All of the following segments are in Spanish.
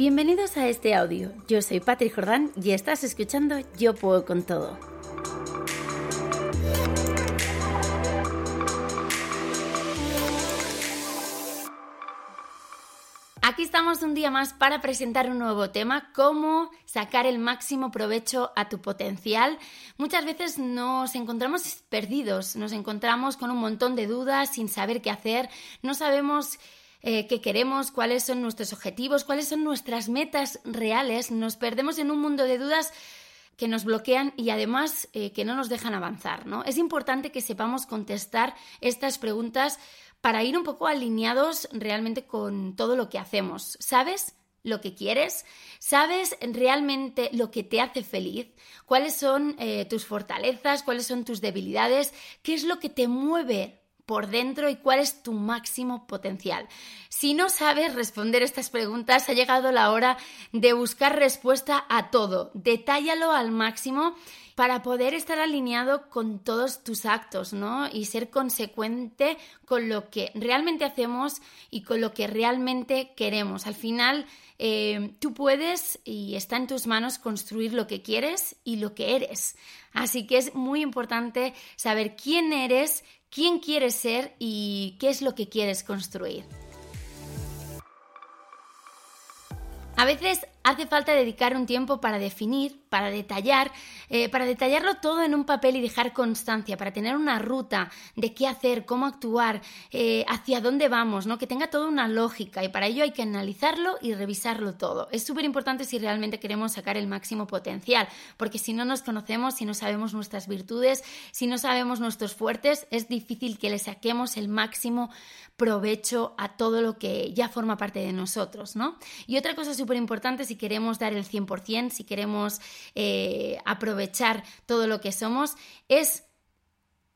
Bienvenidos a este audio. Yo soy Patrick Jordán y estás escuchando Yo Puedo con Todo. Aquí estamos un día más para presentar un nuevo tema, cómo sacar el máximo provecho a tu potencial. Muchas veces nos encontramos perdidos, nos encontramos con un montón de dudas, sin saber qué hacer, no sabemos eh, qué queremos, cuáles son nuestros objetivos, cuáles son nuestras metas reales, nos perdemos en un mundo de dudas que nos bloquean y además eh, que no nos dejan avanzar. ¿no? Es importante que sepamos contestar estas preguntas para ir un poco alineados realmente con todo lo que hacemos. ¿Sabes? lo que quieres, sabes realmente lo que te hace feliz, cuáles son eh, tus fortalezas, cuáles son tus debilidades, qué es lo que te mueve por dentro y cuál es tu máximo potencial. Si no sabes responder estas preguntas, ha llegado la hora de buscar respuesta a todo. Detállalo al máximo para poder estar alineado con todos tus actos, ¿no? Y ser consecuente con lo que realmente hacemos y con lo que realmente queremos. Al final, eh, tú puedes y está en tus manos construir lo que quieres y lo que eres. Así que es muy importante saber quién eres, quién quieres ser y qué es lo que quieres construir. A veces hace falta dedicar un tiempo para definir, para detallar, eh, para detallarlo todo en un papel y dejar constancia, para tener una ruta de qué hacer, cómo actuar, eh, hacia dónde vamos, ¿no? Que tenga toda una lógica y para ello hay que analizarlo y revisarlo todo. Es súper importante si realmente queremos sacar el máximo potencial, porque si no nos conocemos, si no sabemos nuestras virtudes, si no sabemos nuestros fuertes, es difícil que le saquemos el máximo provecho a todo lo que ya forma parte de nosotros, ¿no? Y otra cosa súper importante si queremos dar el 100%, si queremos eh, aprovechar todo lo que somos, es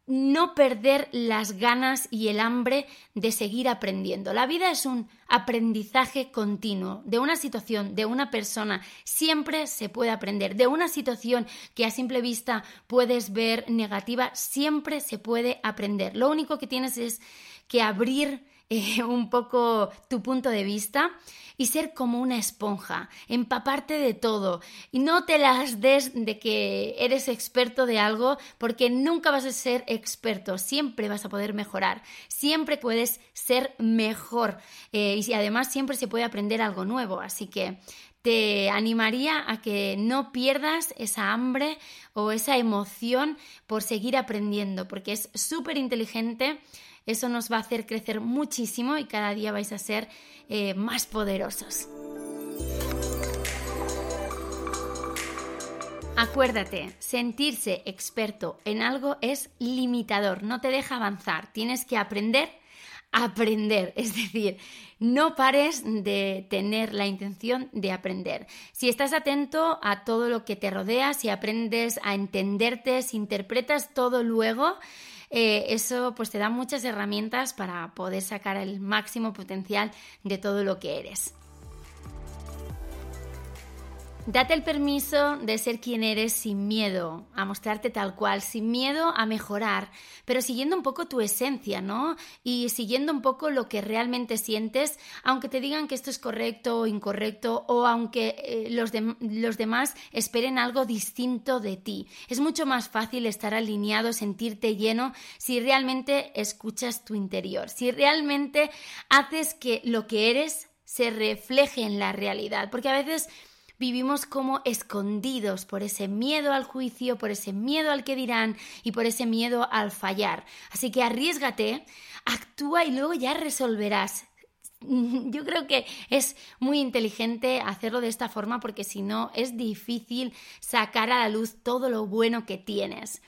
no perder las ganas y el hambre de seguir aprendiendo. La vida es un aprendizaje continuo de una situación, de una persona. Siempre se puede aprender. De una situación que a simple vista puedes ver negativa, siempre se puede aprender. Lo único que tienes es que abrir eh, un poco tu punto de vista y ser como una esponja, empaparte de todo. Y no te las des de que eres experto de algo porque nunca vas a ser experto, siempre vas a poder mejorar, siempre puedes ser mejor. Eh, y además siempre se puede aprender algo nuevo, así que te animaría a que no pierdas esa hambre o esa emoción por seguir aprendiendo, porque es súper inteligente eso nos va a hacer crecer muchísimo y cada día vais a ser eh, más poderosos. Acuérdate, sentirse experto en algo es limitador, no te deja avanzar, tienes que aprender aprender, es decir, no pares de tener la intención de aprender. Si estás atento a todo lo que te rodea, si aprendes a entenderte, si interpretas todo luego, eh, eso pues te da muchas herramientas para poder sacar el máximo potencial de todo lo que eres. Date el permiso de ser quien eres sin miedo a mostrarte tal cual, sin miedo a mejorar, pero siguiendo un poco tu esencia, ¿no? Y siguiendo un poco lo que realmente sientes, aunque te digan que esto es correcto o incorrecto, o aunque eh, los, los demás esperen algo distinto de ti. Es mucho más fácil estar alineado, sentirte lleno, si realmente escuchas tu interior, si realmente haces que lo que eres se refleje en la realidad, porque a veces vivimos como escondidos por ese miedo al juicio, por ese miedo al que dirán y por ese miedo al fallar. Así que arriesgate, actúa y luego ya resolverás. Yo creo que es muy inteligente hacerlo de esta forma porque si no es difícil sacar a la luz todo lo bueno que tienes.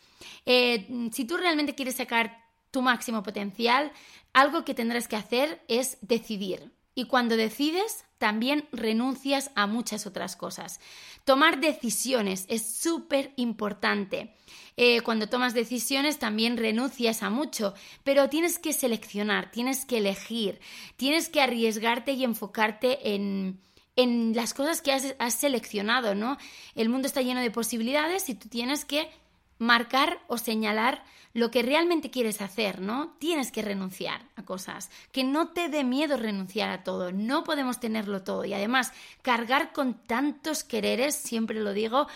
Eh, si tú realmente quieres sacar tu máximo potencial, algo que tendrás que hacer es decidir. Y cuando decides, también renuncias a muchas otras cosas. Tomar decisiones es súper importante. Eh, cuando tomas decisiones también renuncias a mucho, pero tienes que seleccionar, tienes que elegir, tienes que arriesgarte y enfocarte en, en las cosas que has, has seleccionado, ¿no? El mundo está lleno de posibilidades y tú tienes que marcar o señalar lo que realmente quieres hacer, ¿no? Tienes que renunciar a cosas, que no te dé miedo renunciar a todo, no podemos tenerlo todo y además cargar con tantos quereres, siempre lo digo,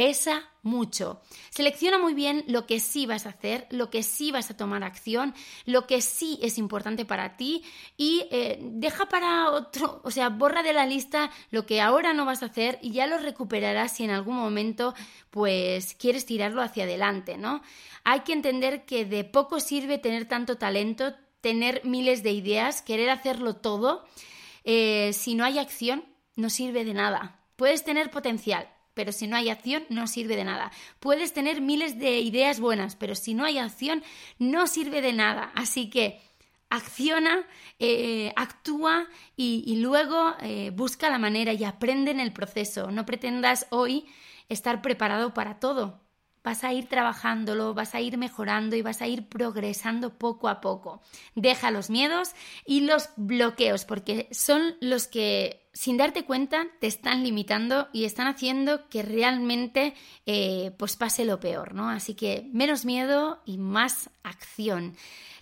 pesa mucho. Selecciona muy bien lo que sí vas a hacer, lo que sí vas a tomar acción, lo que sí es importante para ti y eh, deja para otro, o sea, borra de la lista lo que ahora no vas a hacer y ya lo recuperarás si en algún momento pues quieres tirarlo hacia adelante, ¿no? Hay que entender que de poco sirve tener tanto talento, tener miles de ideas, querer hacerlo todo, eh, si no hay acción, no sirve de nada. Puedes tener potencial, pero si no hay acción no sirve de nada. Puedes tener miles de ideas buenas, pero si no hay acción no sirve de nada. Así que acciona, eh, actúa y, luego eh, busca la manera y aprende en el proceso. No pretendas hoy estar preparado para todo. Vas a ir trabajándolo, vas a ir mejorando y vas a ir progresando poco a poco. Deja los miedos y los bloqueos, porque son los que, sin darte cuenta, te están limitando y están haciendo que realmente eh, pues pase lo peor, ¿no? Así que menos miedo y más acción.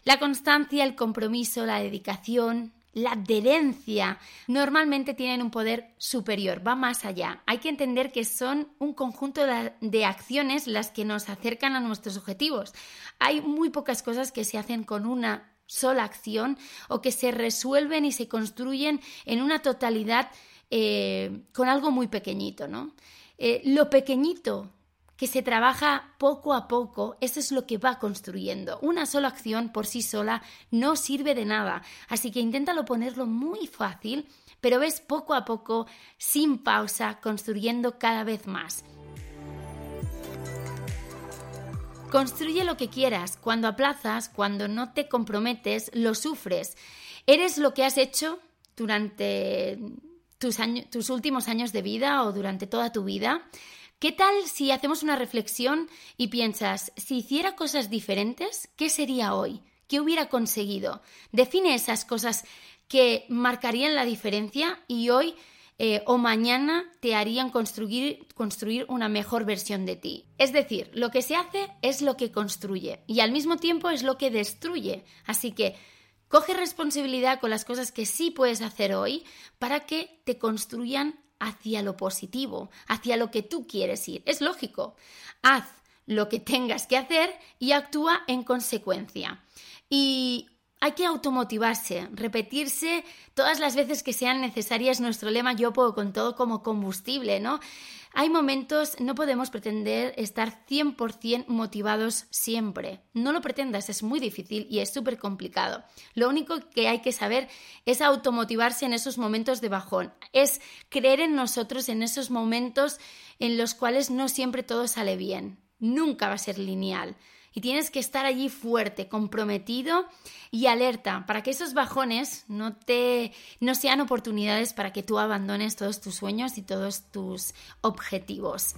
La constancia, el compromiso, la dedicación, la adherencia normalmente tienen un poder superior, va más allá. Hay que entender que son un conjunto de, acciones las que nos acercan a nuestros objetivos. Hay muy pocas cosas que se hacen con una sola acción o que se resuelven y se construyen en una totalidad eh, con algo muy pequeñito, ¿no? Eh, lo pequeñito que se trabaja poco a poco, eso es lo que va construyendo. Una sola acción por sí sola no sirve de nada, así que inténtalo ponerlo muy fácil, pero ves poco a poco, sin pausa, construyendo cada vez más. Construye lo que quieras. Cuando aplazas, cuando no te comprometes, lo sufres. Eres lo que has hecho durante tus, tus últimos años de vida o durante toda tu vida. ¿Qué tal si hacemos una reflexión y piensas, si hiciera cosas diferentes, ¿qué sería hoy? ¿Qué hubiera conseguido? Define esas cosas que marcarían la diferencia y hoy eh, o mañana te harían construir, construir una mejor versión de ti. Es decir, lo que se hace es lo que construye y al mismo tiempo es lo que destruye. Así que coge responsabilidad con las cosas que sí puedes hacer hoy para que te construyan hacia lo positivo, hacia lo que tú quieres ir. Es lógico. Haz lo que tengas que hacer y actúa en consecuencia. Y hay que automotivarse, repetirse todas las veces que sean necesarias nuestro lema yo puedo con todo como combustible, ¿no? Hay momentos, no podemos pretender estar 100% motivados siempre. No lo pretendas, es muy difícil y es súper complicado. Lo único que hay que saber es automotivarse en esos momentos de bajón, es creer en nosotros en esos momentos en los cuales no siempre todo sale bien. Nunca va a ser lineal y tienes que estar allí fuerte, comprometido y alerta para que esos bajones no te no sean oportunidades para que tú abandones todos tus sueños y todos tus objetivos.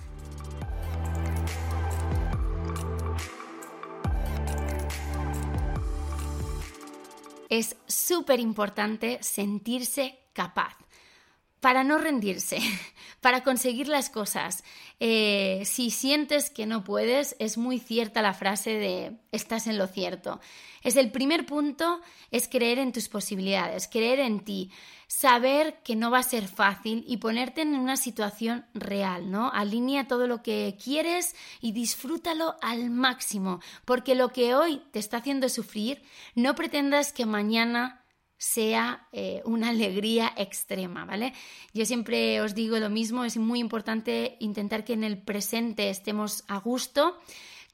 Es súper importante sentirse capaz. Para no rendirse, para conseguir las cosas. Eh, si sientes que no puedes, es muy cierta la frase de estás en lo cierto. Es el primer punto, es creer en tus posibilidades, creer en ti, saber que no va a ser fácil y ponerte en una situación real, ¿no? Alinea todo lo que quieres y disfrútalo al máximo, porque lo que hoy te está haciendo sufrir, no pretendas que mañana sea eh, una alegría extrema, ¿vale? Yo siempre os digo lo mismo, es muy importante intentar que en el presente estemos a gusto,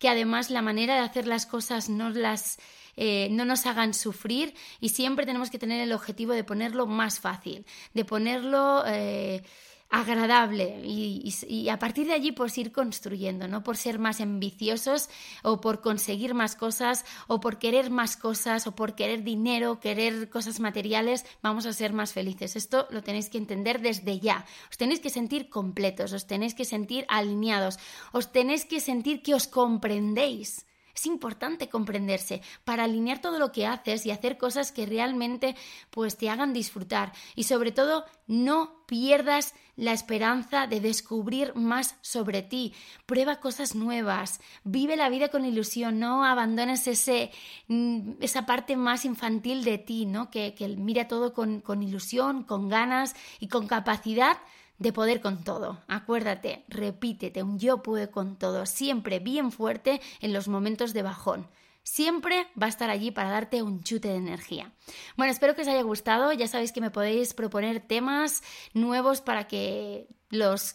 que además la manera de hacer las cosas no las eh, no nos hagan sufrir y siempre tenemos que tener el objetivo de ponerlo más fácil, de ponerlo eh, agradable y, a partir de allí pues ir construyendo, no por ser más ambiciosos o por conseguir más cosas o por querer más cosas o por querer dinero, querer cosas materiales, vamos a ser más felices. Esto lo tenéis que entender desde ya. Os tenéis que sentir completos, os tenéis que sentir alineados, os tenéis que sentir que os comprendéis. Es importante comprenderse para alinear todo lo que haces y hacer cosas que realmente pues te hagan disfrutar y sobre todo no pierdas la esperanza de descubrir más sobre ti. Prueba cosas nuevas, vive la vida con ilusión, no abandones ese, mm, esa parte más infantil de ti, ¿no? que, que mira todo con, con ilusión, con ganas y con capacidad de poder con todo. Acuérdate, repítete, un yo puedo con todo, siempre bien fuerte en los momentos de bajón. Siempre va a estar allí para darte un chute de energía. Bueno, espero que os haya gustado. Ya sabéis que me podéis proponer temas nuevos para que los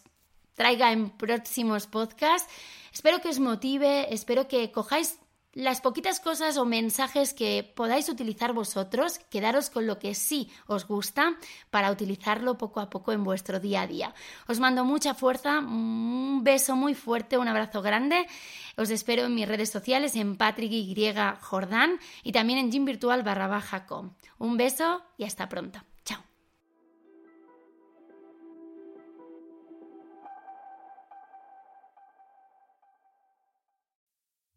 traiga en próximos podcasts. Espero que os motive, espero que cojáis las poquitas cosas o mensajes que podáis utilizar vosotros, quedaros con lo que sí os gusta para utilizarlo poco a poco en vuestro día a día. Os mando mucha fuerza, un beso muy fuerte, un abrazo grande. Os espero en mis redes sociales en Patrick Y Jordán y también en Gym Virtual barra. Un beso y hasta pronto.